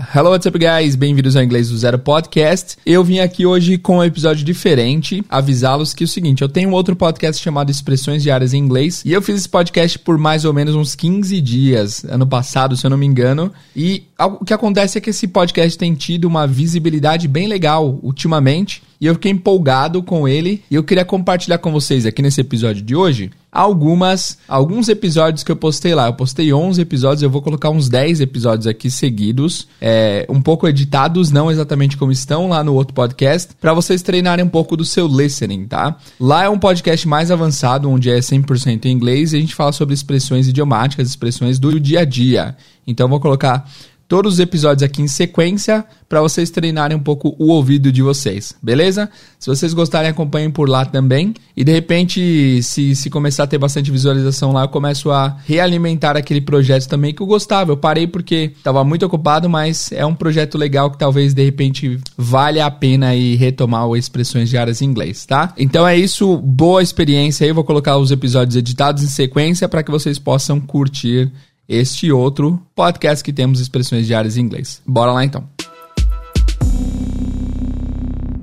Hello, what's up, guys? Bem-vindos ao Inglês do Zero Podcast. Eu vim aqui hoje com um episódio diferente, avisá-los que é o seguinte, eu tenho outro podcast chamado Expressões Diárias em Inglês, e eu fiz esse podcast por mais ou menos uns 15 dias, ano passado, se eu não me engano, e o que acontece é que esse podcast tem tido uma visibilidade bem legal ultimamente, e eu fiquei empolgado com ele e eu queria compartilhar com vocês aqui nesse episódio de hoje algumas alguns episódios que eu postei lá. Eu postei 11 episódios, eu vou colocar uns 10 episódios aqui seguidos, é, um pouco editados, não exatamente como estão lá no outro podcast, para vocês treinarem um pouco do seu listening, tá? Lá é um podcast mais avançado, onde é 100% em inglês e a gente fala sobre expressões idiomáticas, expressões do dia a dia. Então vou colocar todos os episódios aqui em sequência para vocês treinarem um pouco o ouvido de vocês, beleza? Se vocês gostarem, acompanhem por lá também. E de repente, se, se começar a ter bastante visualização lá, eu começo a realimentar aquele projeto também que eu gostava. Eu parei porque estava muito ocupado, mas é um projeto legal que talvez de repente valha a pena aí retomar o Expressões Diárias em Inglês, tá? Então é isso, boa experiência aí. Vou colocar os episódios editados em sequência para que vocês possam curtir este outro podcast que temos expressões diárias em inglês. Bora lá então.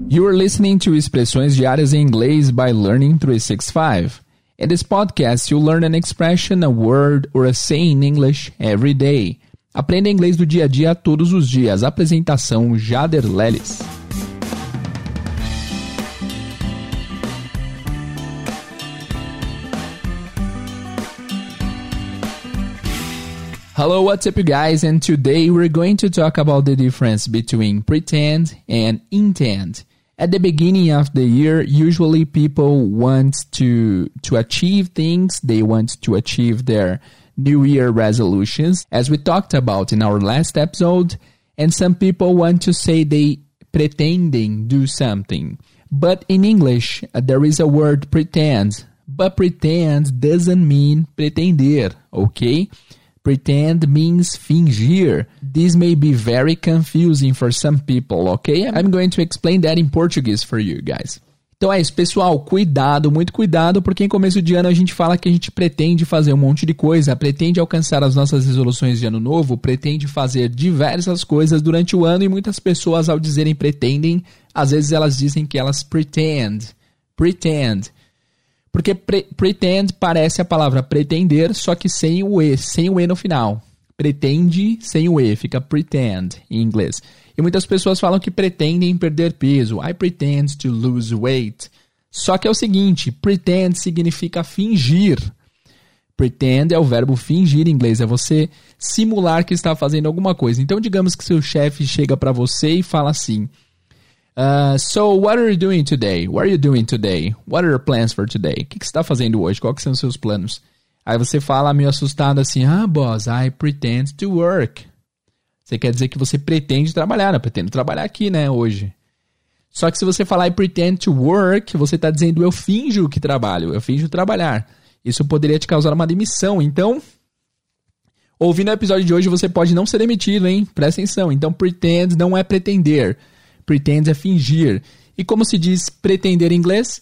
You are listening to Expressões Diárias em Inglês by Learning 365. In this podcast, you learn an expression, a word or a saying in English every day. Aprenda inglês do dia a dia todos os dias. Apresentação Jader Lelis. Hello, what's up, you guys? And today we're going to talk about the difference between pretend and intend. At the beginning of the year, usually people want to to achieve things. They want to achieve their New Year resolutions, as we talked about in our last episode. And some people want to say they pretending do something. But in English, uh, there is a word pretend. But pretend doesn't mean pretender, okay? Pretend means fingir. This may be very confusing for some people, ok? I'm going to explain that in Portuguese for you guys. Então é isso, pessoal. Cuidado, muito cuidado, porque em começo de ano a gente fala que a gente pretende fazer um monte de coisa, pretende alcançar as nossas resoluções de ano novo, pretende fazer diversas coisas durante o ano e muitas pessoas, ao dizerem pretendem, às vezes elas dizem que elas pretend. Pretend. Porque pre pretend parece a palavra pretender, só que sem o E, sem o E no final. Pretende sem o E, fica pretend em inglês. E muitas pessoas falam que pretendem perder peso. I pretend to lose weight. Só que é o seguinte, pretend significa fingir. Pretend é o verbo fingir em inglês, é você simular que está fazendo alguma coisa. Então, digamos que seu chefe chega para você e fala assim: Uh, so, what are you doing today? What are you doing today? What are your plans for today? O que, que você está fazendo hoje? Quais são os seus planos? Aí você fala meio assustado assim, ah, boss, I pretend to work. Você quer dizer que você pretende trabalhar, né? Pretendo trabalhar aqui, né, hoje. Só que se você falar I pretend to work, você está dizendo eu finjo que trabalho, eu finjo trabalhar. Isso poderia te causar uma demissão. Então, ouvindo o episódio de hoje, você pode não ser demitido, hein? Presta atenção. Então, pretend não é pretender. Pretend é fingir. E como se diz pretender em inglês?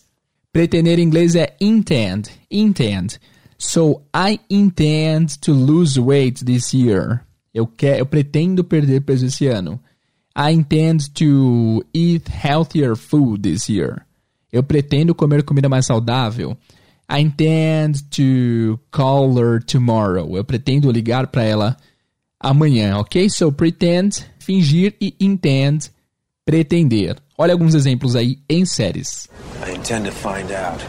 Pretender em inglês é intend. Intend. So, I intend to lose weight this year. Eu, quer, eu pretendo perder peso esse ano. I intend to eat healthier food this year. Eu pretendo comer comida mais saudável. I intend to call her tomorrow. Eu pretendo ligar para ela amanhã, ok? So, pretend, fingir e intend, pretender. Olha alguns exemplos aí em séries. I intend to find out.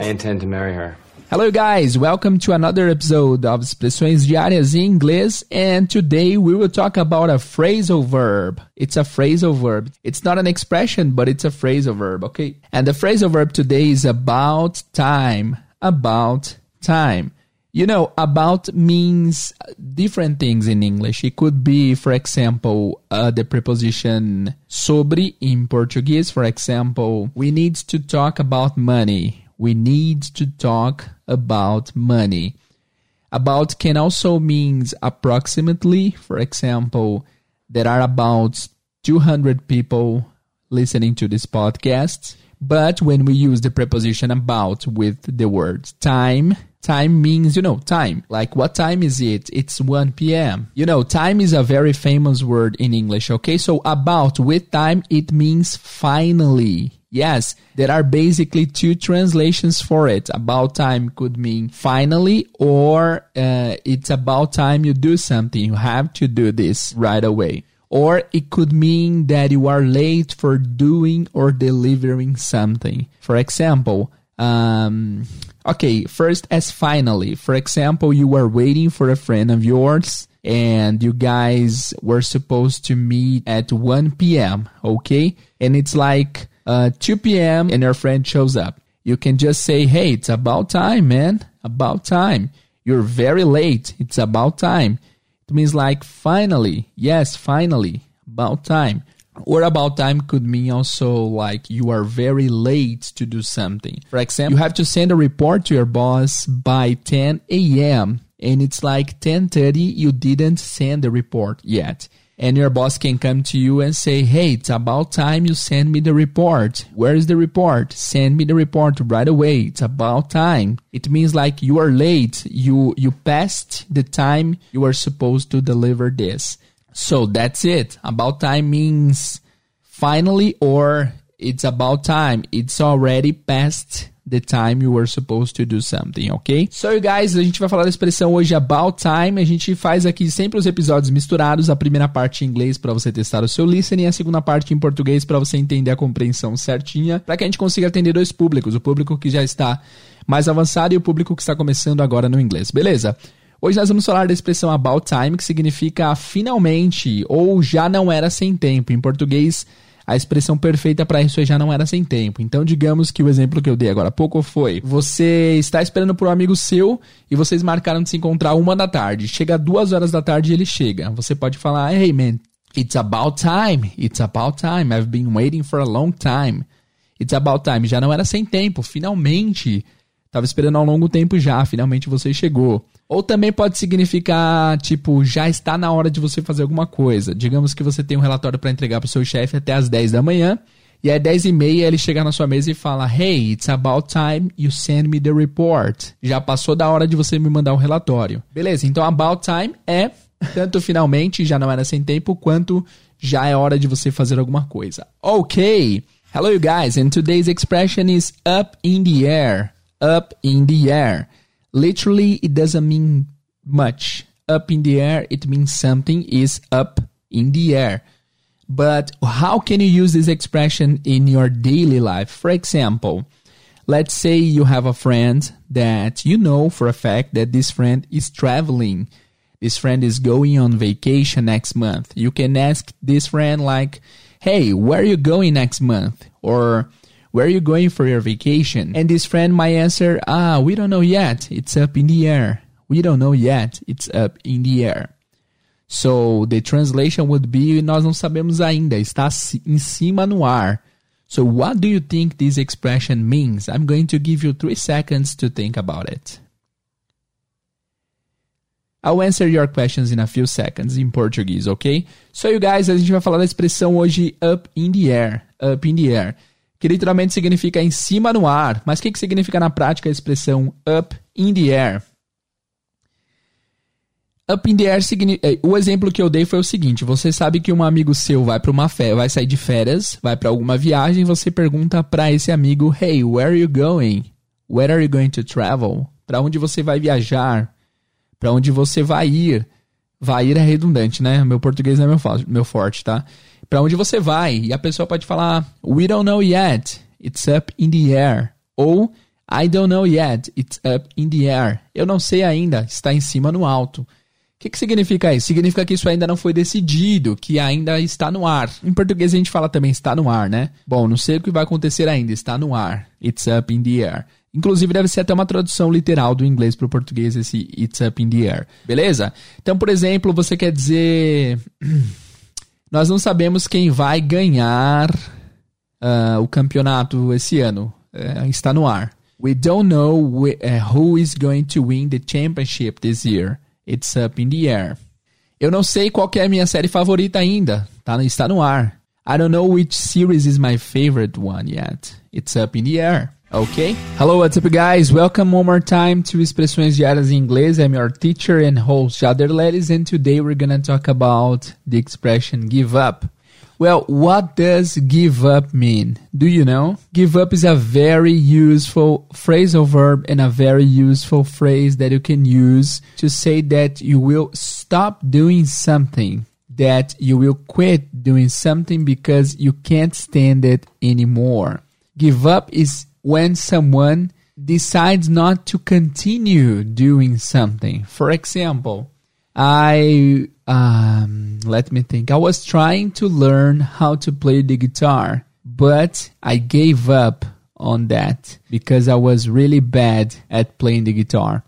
I intend to marry her. Hello guys, welcome to another episode of Expressões Diárias em Inglês and today we will talk about a phrasal verb. It's a phrasal verb. It's not an expression, but it's a phrasal verb, okay? And the phrasal verb today is about time. About time. You know, about means different things in English. It could be, for example, uh, the preposition sobre in Portuguese. For example, we need to talk about money. We need to talk about money. About can also means approximately. For example, there are about 200 people listening to this podcast. But when we use the preposition about with the word time, Time means, you know, time. Like, what time is it? It's 1 p.m. You know, time is a very famous word in English, okay? So, about with time, it means finally. Yes, there are basically two translations for it. About time could mean finally, or uh, it's about time you do something. You have to do this right away. Or it could mean that you are late for doing or delivering something. For example, um, okay, first as finally. For example, you were waiting for a friend of yours and you guys were supposed to meet at 1 p.m. Okay. And it's like uh, 2 p.m. and your friend shows up. You can just say, Hey, it's about time, man. About time. You're very late. It's about time. It means like finally. Yes, finally. About time. Or about time could mean also like you are very late to do something. For example, you have to send a report to your boss by 10 a.m. and it's like 10:30 you didn't send the report yet. And your boss can come to you and say, "Hey, it's about time you send me the report. Where is the report? Send me the report right away. It's about time." It means like you are late. You you passed the time you are supposed to deliver this. So that's it. About time means finally or it's about time. It's already past the time you were supposed to do something, ok? So, guys, a gente vai falar da expressão hoje about time. A gente faz aqui sempre os episódios misturados. A primeira parte em inglês para você testar o seu listening, a segunda parte em português para você entender a compreensão certinha, para que a gente consiga atender dois públicos: o público que já está mais avançado e o público que está começando agora no inglês, beleza? Hoje nós vamos falar da expressão about time, que significa finalmente ou já não era sem tempo. Em português, a expressão perfeita para isso já não era sem tempo. Então, digamos que o exemplo que eu dei agora há pouco foi: você está esperando por um amigo seu e vocês marcaram de se encontrar uma da tarde. Chega duas horas da tarde e ele chega. Você pode falar: Hey man, it's about time. It's about time. I've been waiting for a long time. It's about time. Já não era sem tempo. Finalmente. Tava esperando há um longo tempo já. Finalmente você chegou. Ou também pode significar, tipo, já está na hora de você fazer alguma coisa. Digamos que você tem um relatório para entregar para o seu chefe até as 10 da manhã. E às 10 e meia ele chega na sua mesa e fala: Hey, it's about time you send me the report. Já passou da hora de você me mandar um relatório. Beleza, então about time é tanto finalmente, já não era sem tempo, quanto já é hora de você fazer alguma coisa. Ok. Hello, you guys, and today's expression is up in the air. Up in the air. Literally, it doesn't mean much. Up in the air, it means something is up in the air. But how can you use this expression in your daily life? For example, let's say you have a friend that you know for a fact that this friend is traveling. This friend is going on vacation next month. You can ask this friend, like, hey, where are you going next month? Or, where are you going for your vacation? And this friend might answer, Ah, we don't know yet. It's up in the air. We don't know yet. It's up in the air. So the translation would be nós não sabemos ainda, está em cima no ar. So what do you think this expression means? I'm going to give you 3 seconds to think about it. I'll answer your questions in a few seconds in Portuguese, okay? So you guys, a gente vai falar da expressão hoje up in the air, up in the air que literalmente significa em cima no ar. Mas o que, que significa na prática a expressão up in the air? Up in the air significa. Eh, o exemplo que eu dei foi o seguinte: você sabe que um amigo seu vai para uma férias, vai sair de férias, vai para alguma viagem, você pergunta para esse amigo: Hey, where are you going? Where are you going to travel? Para onde você vai viajar? Para onde você vai ir? Vai ir é redundante, né? Meu português não é meu, meu forte, tá? para onde você vai. E a pessoa pode falar: We don't know yet. It's up in the air. Ou I don't know yet. It's up in the air. Eu não sei ainda. Está em cima no alto. O que, que significa isso? Significa que isso ainda não foi decidido, que ainda está no ar. Em português a gente fala também está no ar, né? Bom, não sei o que vai acontecer ainda, está no ar. It's up in the air. Inclusive deve ser até uma tradução literal do inglês para o português esse it's up in the air. Beleza? Então, por exemplo, você quer dizer Nós não sabemos quem vai ganhar uh, o campeonato esse ano. Uh, está no ar. We don't know we, uh, who is going to win the championship this year. It's up in the air. Eu não sei qual é a minha série favorita ainda. Tá, está no ar. I don't know which series is my favorite one yet. It's up in the air. Okay? Hello, what's up, guys? Welcome one more time to Expressões Diárias em Inglês. I'm your teacher and host, Jader Lelis, and today we're gonna talk about the expression give up. Well, what does give up mean? Do you know? Give up is a very useful phrasal verb and a very useful phrase that you can use to say that you will stop doing something, that you will quit doing something because you can't stand it anymore. Give up is when someone decides not to continue doing something. For example, I um, let me think. I was trying to learn how to play the guitar, but I gave up on that because I was really bad at playing the guitar.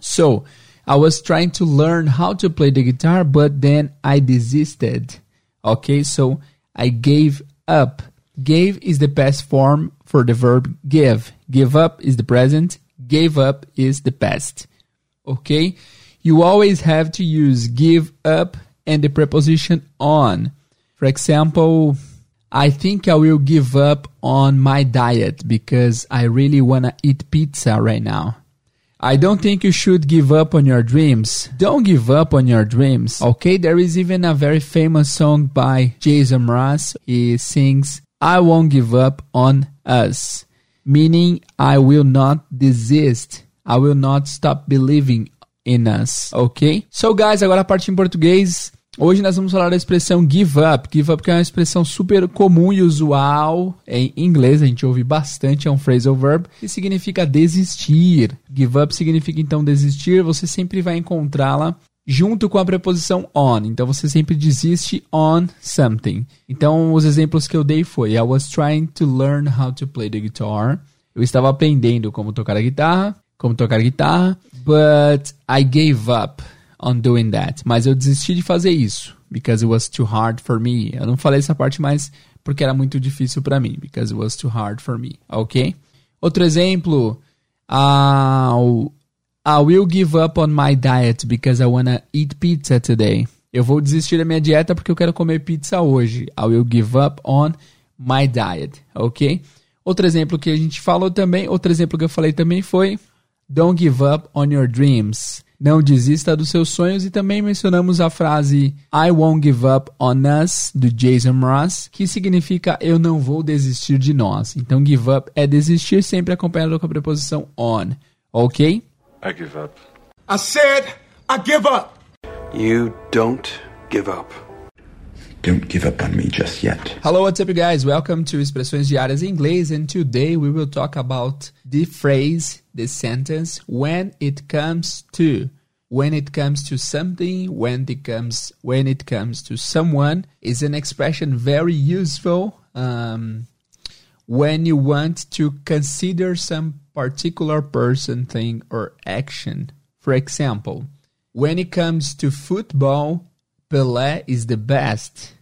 So I was trying to learn how to play the guitar, but then I desisted. Okay, so I gave up. Gave is the past form for the verb give. Give up is the present. Gave up is the past. Okay? You always have to use give up and the preposition on. For example, I think I will give up on my diet because I really want to eat pizza right now. I don't think you should give up on your dreams. Don't give up on your dreams. Okay, there is even a very famous song by Jason Mraz. He sings, I won't give up on us, meaning I will not desist. I will not stop believing in us, ok? So, guys, agora a parte em português. Hoje nós vamos falar da expressão give up. Give up que é uma expressão super comum e usual em inglês, a gente ouve bastante, é um phrasal verb que significa desistir. Give up significa então desistir, você sempre vai encontrá-la junto com a preposição on. Então você sempre desiste on something. Então os exemplos que eu dei foi I was trying to learn how to play the guitar. Eu estava aprendendo como tocar a guitarra, como tocar a guitarra, but I gave up on doing that. Mas eu desisti de fazer isso because it was too hard for me. Eu não falei essa parte mais porque era muito difícil para mim, because it was too hard for me, OK? Outro exemplo, uh, I will give up on my diet because I wanna eat pizza today. Eu vou desistir da minha dieta porque eu quero comer pizza hoje. I will give up on my diet, ok? Outro exemplo que a gente falou também, outro exemplo que eu falei também foi Don't give up on your dreams. Não desista dos seus sonhos e também mencionamos a frase I won't give up on us do Jason Mraz, que significa eu não vou desistir de nós. Então give up é desistir sempre acompanhado com a preposição on, ok? I give up. I said, I give up. You don't give up. Don't give up on me just yet. Hello, what's up, you guys? Welcome to Expressões Diárias em Inglês, and today we will talk about the phrase, the sentence, when it comes to. When it comes to something, when it comes when it comes to someone, is an expression very useful um, when you want to consider some particular person, thing, or action. For example, when it comes to football, Pelé is the best.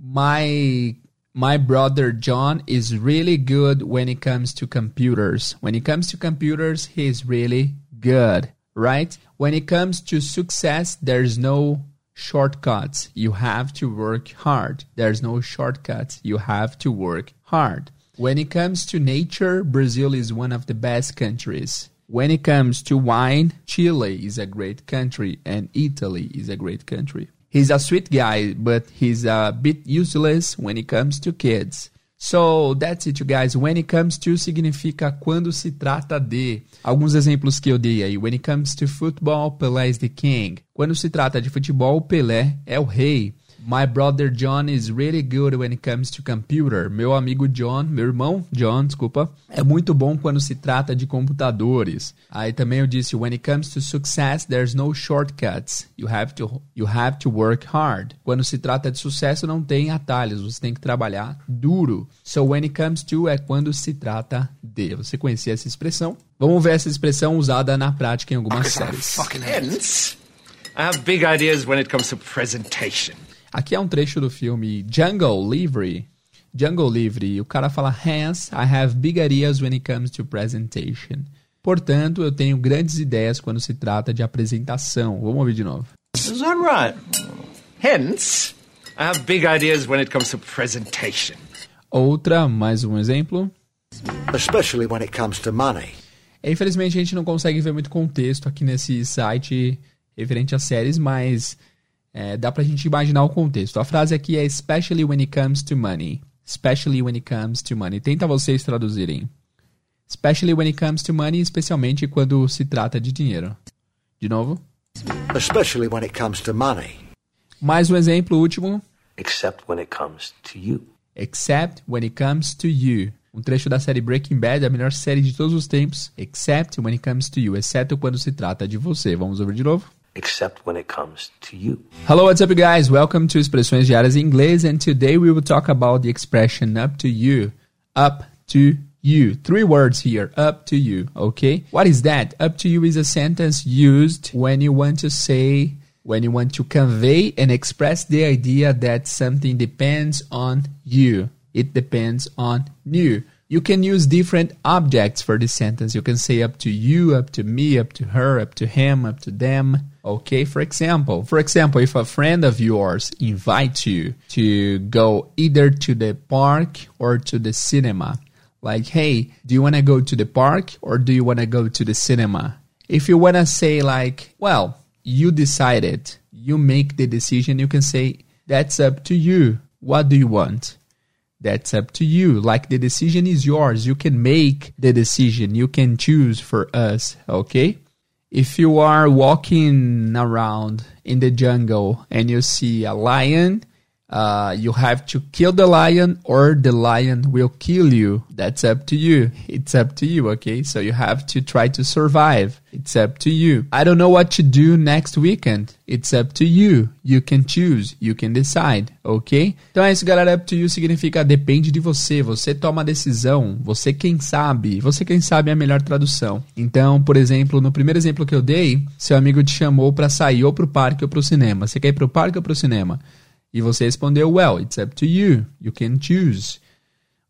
My my brother John is really good when it comes to computers. When it comes to computers, he is really good, right? When it comes to success, there's no shortcuts. You have to work hard. There's no shortcuts. You have to work hard. When it comes to nature, Brazil is one of the best countries. When it comes to wine, Chile is a great country and Italy is a great country. He's a sweet guy, but he's a bit useless when it comes to kids. So that's it, you guys. When it comes to significa quando se trata de. Alguns exemplos que eu dei aí. When it comes to football, Pelé is the king. Quando se trata de futebol, Pelé é o rei. My brother John is really good when it comes to computer. Meu amigo John, meu irmão John, desculpa, é muito bom quando se trata de computadores. Aí também eu disse when it comes to success, there's no shortcuts. You have to you have to work hard. Quando se trata de sucesso não tem atalhos, você tem que trabalhar duro. So when it comes to é quando se trata de. Você conhecia essa expressão? Vamos ver essa expressão usada na prática em algumas séries. I have big ideas when it comes to presentation. Aqui é um trecho do filme Jungle Livre. Jungle Livre. O cara fala, hence, I have big ideas when it comes to presentation. Portanto, eu tenho grandes ideias quando se trata de apresentação. Vamos ouvir de novo. Is that right? Hence, I have big ideas when it comes to presentation. Outra, mais um exemplo. especially when it comes to money. Infelizmente a gente não consegue ver muito contexto aqui nesse site referente a séries, mas é, dá pra gente imaginar o contexto. A frase aqui é especially when it comes to money. Especially when it comes to money. Tenta vocês traduzirem. Especially when it comes to money, especialmente quando se trata de dinheiro. De novo. Especially when it comes to money. Mais um exemplo, último. Except when it comes to you. Except when it comes to you. Um trecho da série Breaking Bad, a melhor série de todos os tempos. Except when it comes to you. Exceto quando se trata de você. Vamos ouvir de novo? Except when it comes to you. Hello, what's up, you guys? Welcome to Expressões Diárias em Inglês, and today we will talk about the expression up to you. Up to you. Three words here. Up to you. Okay? What is that? Up to you is a sentence used when you want to say, when you want to convey and express the idea that something depends on you. It depends on you. You can use different objects for this sentence. You can say up to you, up to me, up to her, up to him, up to them. Okay, for example, for example, if a friend of yours invites you to go either to the park or to the cinema, like, hey, do you want to go to the park or do you want to go to the cinema? If you want to say, like, well, you decided, you make the decision, you can say, that's up to you. What do you want? That's up to you. Like the decision is yours. You can make the decision. You can choose for us. Okay. If you are walking around in the jungle and you see a lion, uh, you have to kill the lion or the lion will kill you. That's up to you. It's up to you, okay? So you have to try to survive. It's up to you. I don't know what to do next weekend. It's up to you. You can choose. You can decide, ok? Então é isso, galera. Up to you significa depende de você. Você toma a decisão. Você quem sabe. Você quem sabe é a melhor tradução. Então, por exemplo, no primeiro exemplo que eu dei, seu amigo te chamou para sair ou pro parque ou pro cinema. Você quer ir pro parque ou pro cinema? E você respondeu, well, it's up to you. You can choose.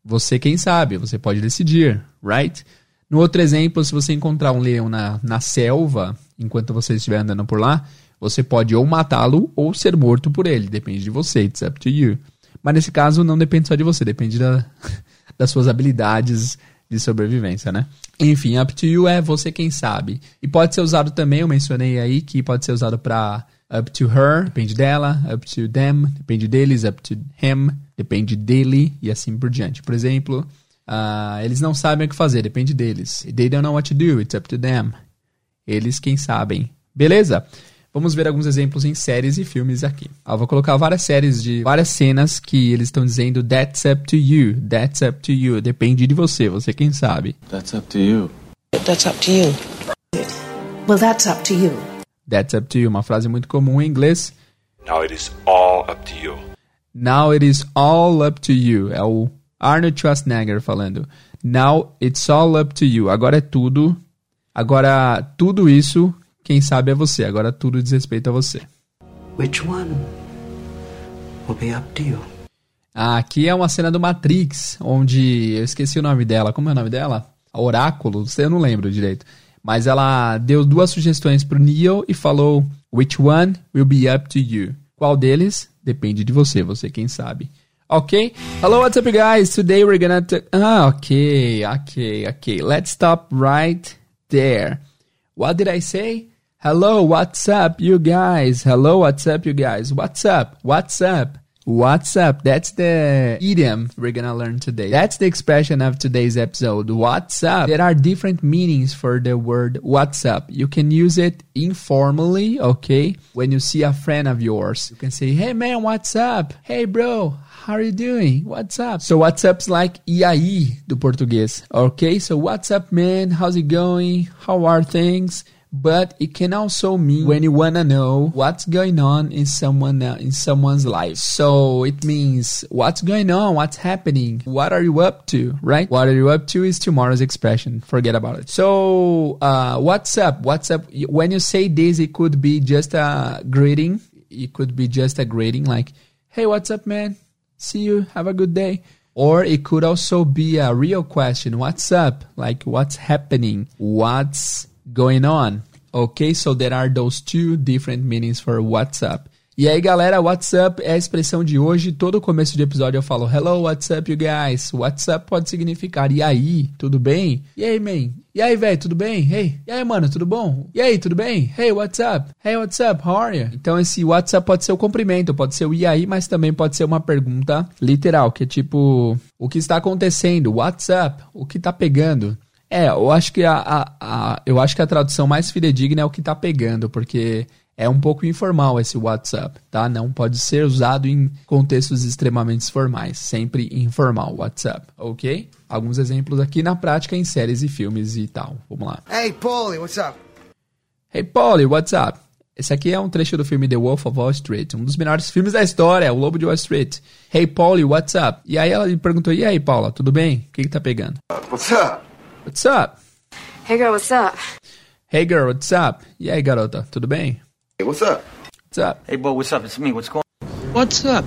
Você quem sabe, você pode decidir, right? No outro exemplo, se você encontrar um leão na, na selva, enquanto você estiver andando por lá, você pode ou matá-lo ou ser morto por ele. Depende de você, it's up to you. Mas nesse caso, não depende só de você, depende da, das suas habilidades de sobrevivência, né? Enfim, up to you é você quem sabe. E pode ser usado também, eu mencionei aí que pode ser usado para up to her, depende dela, up to them, depende deles, up to him, depende dele e assim por diante. Por exemplo, uh, eles não sabem o que fazer, depende deles. They don't know what to do, it's up to them. Eles quem sabem. Beleza? Vamos ver alguns exemplos em séries e filmes aqui. Eu vou colocar várias séries de várias cenas que eles estão dizendo That's up to you, that's up to you. Depende de você, você quem sabe. That's up to you. That's up to you. Well, that's up to you. That's up to you, uma frase muito comum em inglês. Now it is all up to you. Now it is all up to you. É o Arnold Schwarzenegger falando. Now it's all up to you. Agora é tudo. Agora tudo isso, quem sabe é você. Agora tudo diz respeito a você. Which one will be up to you? Ah, aqui é uma cena do Matrix, onde eu esqueci o nome dela. Como é o nome dela? Oráculo? Eu não lembro direito. Mas ela deu duas sugestões pro Neo e falou: Which one will be up to you? Qual deles? Depende de você, você quem sabe. Ok? Hello, what's up, guys? Today we're gonna. Ah, ok, ok, ok. Let's stop right there. What did I say? Hello, what's up, you guys? Hello, what's up, you guys? What's up? What's up? What's up? That's the idiom we're gonna learn today. That's the expression of today's episode. What's up? There are different meanings for the word what's up. You can use it informally, okay? When you see a friend of yours, you can say, hey man, what's up? Hey bro, how are you doing? What's up? So what's up's like e do português, okay? So what's up man? How's it going? How are things? But it can also mean when you want to know what's going on in someone in someone's life. So it means what's going on, what's happening, what are you up to, right? What are you up to is tomorrow's expression. Forget about it. So uh, what's up? What's up? When you say this, it could be just a greeting. It could be just a greeting like, "Hey, what's up, man? See you. Have a good day." Or it could also be a real question. What's up? Like, what's happening? What's going on. Okay, so there are those two different meanings for what's up. E aí, galera, what's up é a expressão de hoje. Todo começo de episódio eu falo hello, what's up, you guys? What's up pode significar e aí, tudo bem? E aí, man? E aí, velho, tudo bem? Hey, e aí, mano, tudo bom? E aí, tudo bem? Hey, what's up? Hey, what's up? How are you? Então, esse what's up pode ser o cumprimento, pode ser o e aí, mas também pode ser uma pergunta literal, que é tipo, o que está acontecendo? What's up? O que tá pegando? É, eu acho que a, a, a, eu acho que a tradução mais fidedigna é o que tá pegando, porque é um pouco informal esse WhatsApp, tá? Não pode ser usado em contextos extremamente formais, sempre informal WhatsApp, ok? Alguns exemplos aqui na prática em séries e filmes e tal. Vamos lá. Hey, Paulie, what's up? Hey, Paulie, what's up? Esse aqui é um trecho do filme The Wolf of Wall Street, um dos melhores filmes da história, O Lobo de Wall Street. Hey, Paulie, what's up? E aí ela lhe perguntou, e aí, Paula, tudo bem? O que que tá pegando? What's up? What's up? Hey girl, what's up? Hey, girl, what's up? E aí, garota, tudo bem? Hey, what's up? What's up? Hey, boy, what's up? It's me. What's going on What's up?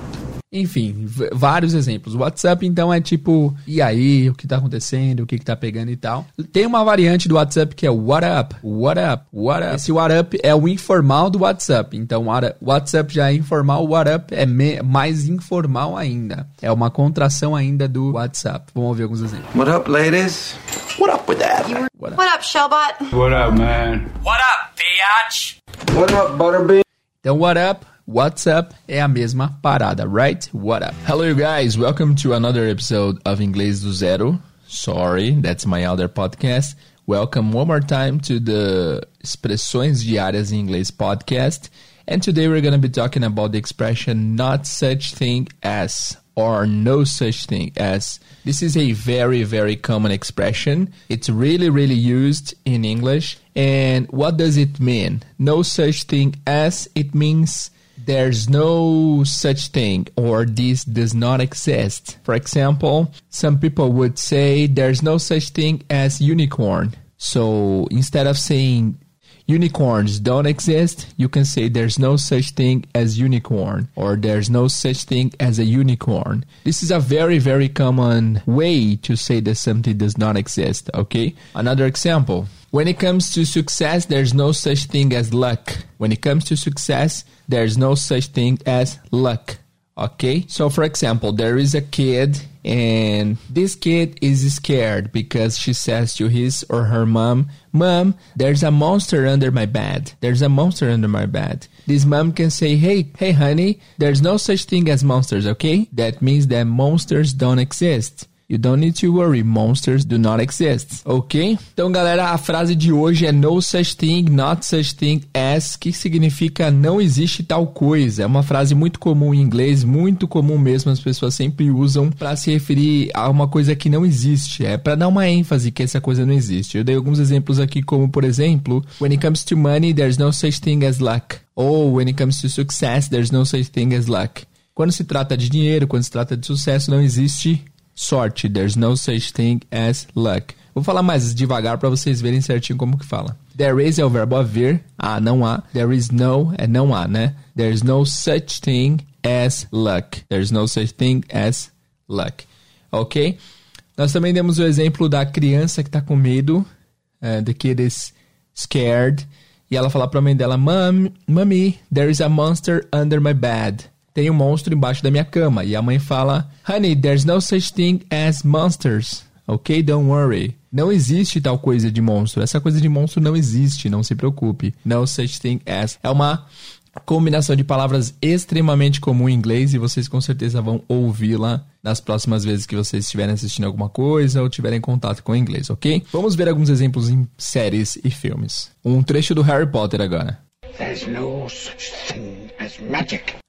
Enfim, vários exemplos. WhatsApp, então, é tipo, e aí, o que tá acontecendo, o que, que tá pegando e tal. Tem uma variante do WhatsApp que é what up, what up, what up. Esse what up é o informal do WhatsApp. Então, WhatsApp já é informal, what up é mais informal ainda. É uma contração ainda do WhatsApp. Vamos ouvir alguns exemplos. What up, ladies? What up with that? What up, what up Shellbot? What up, man? What up, biatch? What up, Butterbean? Então, what up? What's up é a mesma parada, right? What up? Hello, you guys. Welcome to another episode of Inglês do Zero. Sorry, that's my other podcast. Welcome one more time to the Expressões Diárias em Inglês podcast. And today we're going to be talking about the expression not such thing as or no such thing as. This is a very, very common expression. It's really, really used in English. And what does it mean? No such thing as, it means there's no such thing or this does not exist. For example, some people would say there's no such thing as unicorn. So instead of saying unicorns don't exist, you can say there's no such thing as unicorn or there's no such thing as a unicorn. This is a very, very common way to say that something does not exist, okay? Another example. When it comes to success, there's no such thing as luck. When it comes to success, there's no such thing as luck. Okay? So, for example, there is a kid, and this kid is scared because she says to his or her mom, Mom, there's a monster under my bed. There's a monster under my bed. This mom can say, Hey, hey, honey, there's no such thing as monsters, okay? That means that monsters don't exist. You don't need to worry, monsters do not exist, ok? Então, galera, a frase de hoje é no such thing, not such thing as, que significa não existe tal coisa. É uma frase muito comum em inglês, muito comum mesmo, as pessoas sempre usam para se referir a uma coisa que não existe. É para dar uma ênfase que essa coisa não existe. Eu dei alguns exemplos aqui, como por exemplo, when it comes to money, there's no such thing as luck. Ou when it comes to success, there's no such thing as luck. Quando se trata de dinheiro, quando se trata de sucesso, não existe sorte. There's no such thing as luck. Vou falar mais devagar para vocês verem certinho como que fala. There is é o verbo haver. Ah, não há. There is no é não há, né? There's no such thing as luck. There's no such thing as luck. Ok? Nós também demos o exemplo da criança que está com medo. Uh, the kid is scared. E ela fala para a mãe dela, Mom, Mommy, there is a monster under my bed tem um monstro embaixo da minha cama. E a mãe fala: Honey, there's no such thing as monsters. Ok? Don't worry. Não existe tal coisa de monstro. Essa coisa de monstro não existe, não se preocupe. No such thing as. É uma combinação de palavras extremamente comum em inglês e vocês com certeza vão ouvi-la nas próximas vezes que vocês estiverem assistindo alguma coisa ou tiverem contato com o inglês, ok? Vamos ver alguns exemplos em séries e filmes. Um trecho do Harry Potter agora. There's no such thing as magic.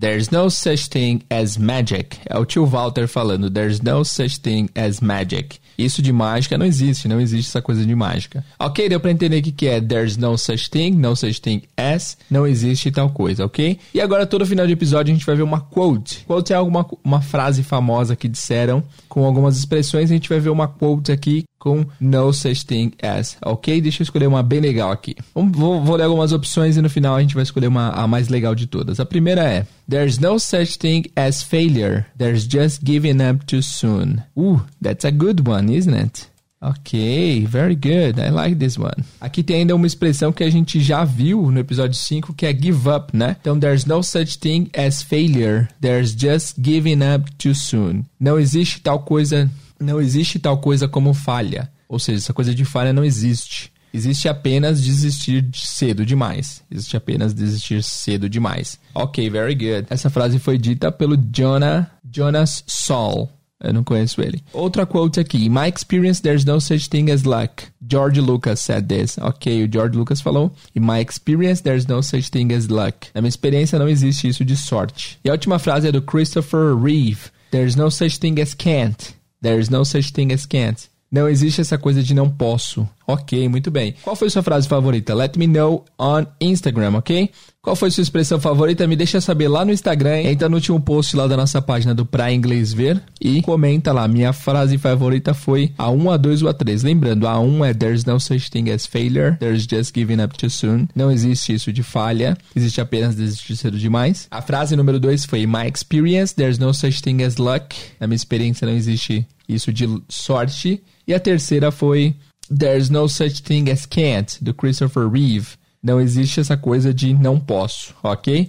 There's no such thing as magic. É o tio Walter falando. There's no such thing as magic. Isso de mágica não existe, não existe essa coisa de mágica. Ok, deu pra entender o que, que é there's no such thing, no such thing as, não existe tal coisa, ok? E agora, todo final de episódio, a gente vai ver uma quote. Quote é alguma uma frase famosa que disseram com algumas expressões. A gente vai ver uma quote aqui com no such thing as, ok? Deixa eu escolher uma bem legal aqui. Vou, vou ler algumas opções e no final a gente vai escolher uma, a mais legal de todas. A primeira é There's no such thing as failure. There's just giving up too soon. Uh, that's a good one, isn't it? Ok, very good. I like this one. Aqui tem ainda uma expressão que a gente já viu no episódio 5, que é give up, né? Então, there's no such thing as failure. There's just giving up too soon. Não existe tal coisa, não existe tal coisa como falha. Ou seja, essa coisa de falha não existe. Existe apenas desistir cedo demais. Existe apenas desistir cedo demais. Ok, very good. Essa frase foi dita pelo Jonah, Jonas Saul. Eu não conheço ele. Outra quote aqui. In my experience, there's no such thing as luck. George Lucas said this. Ok, o George Lucas falou. In my experience, there's no such thing as luck. Na minha experiência, não existe isso de sorte. E a última frase é do Christopher Reeve. There's no such thing as can't. There's no such thing as can't. Não existe essa coisa de não posso. Ok, muito bem. Qual foi sua frase favorita? Let me know on Instagram, ok? Qual foi sua expressão favorita? Me deixa saber lá no Instagram. Entra no último post lá da nossa página do Pra Inglês Ver e comenta lá. Minha frase favorita foi a 1, a 2 ou a 3. Lembrando, a 1 é There's no such thing as failure. There's just giving up too soon. Não existe isso de falha. Existe apenas desistir cedo demais. A frase número 2 foi My experience, there's no such thing as luck. Na minha experiência não existe isso de sorte. E a terceira foi There's No Such Thing as Can't, do Christopher Reeve. Não existe essa coisa de não posso, ok?